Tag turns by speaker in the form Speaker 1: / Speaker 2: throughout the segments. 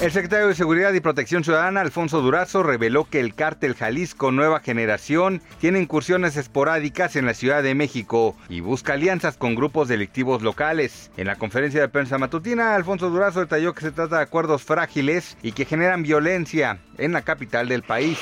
Speaker 1: El secretario de Seguridad y Protección Ciudadana, Alfonso Durazo, reveló que el cártel Jalisco Nueva Generación tiene incursiones esporádicas en la Ciudad de México y busca alianzas con grupos delictivos locales. En la conferencia de prensa matutina, Alfonso Durazo detalló que se trata de acuerdos frágiles y que generan violencia en la capital del país.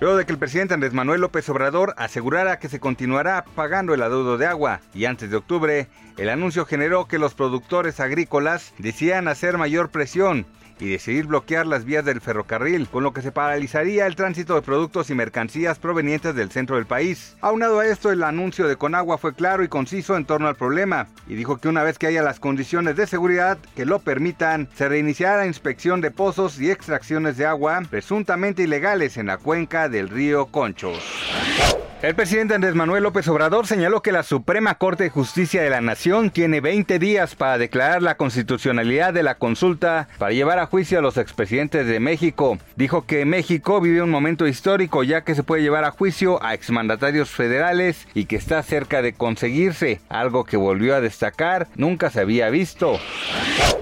Speaker 1: Luego de que el presidente Andrés Manuel López Obrador asegurara que se continuará pagando el adeudo de agua y antes de octubre, el anuncio generó que los productores agrícolas decían hacer mayor presión y decidir bloquear las vías del ferrocarril, con lo que se paralizaría el tránsito de productos y mercancías provenientes del centro del país. Aunado a esto, el anuncio de Conagua fue claro y conciso en torno al problema, y dijo que una vez que haya las condiciones de seguridad que lo permitan, se reiniciará la inspección de pozos y extracciones de agua presuntamente ilegales en la cuenca del río Conchos. El presidente Andrés Manuel López Obrador señaló que la Suprema Corte de Justicia de la Nación tiene 20 días para declarar la constitucionalidad de la consulta para llevar a juicio a los expresidentes de México. Dijo que México vive un momento histórico ya que se puede llevar a juicio a exmandatarios federales y que está cerca de conseguirse, algo que volvió a destacar nunca se había visto.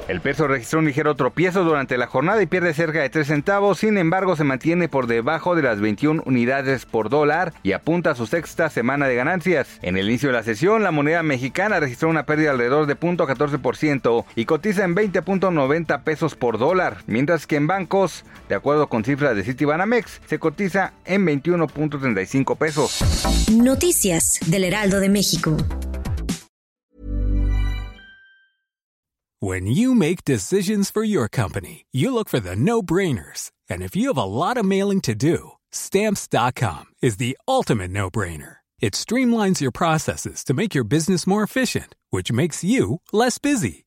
Speaker 1: El peso registró un ligero tropiezo durante la jornada y pierde cerca de 3 centavos, sin embargo se mantiene por debajo de las 21 unidades por dólar y apunta a su sexta semana de ganancias. En el inicio de la sesión, la moneda mexicana registró una pérdida alrededor de 0.14% y cotiza en 20.90 pesos por dólar, mientras que en bancos, de acuerdo con cifras de Citibanamex, se cotiza en 21.35 pesos.
Speaker 2: Noticias del Heraldo de México.
Speaker 3: When you make decisions for your company, you look for the no-brainers. And if you have a lot of mailing to do, Stamps.com is the ultimate no brainer. It streamlines your processes to make your business more efficient, which makes you less busy.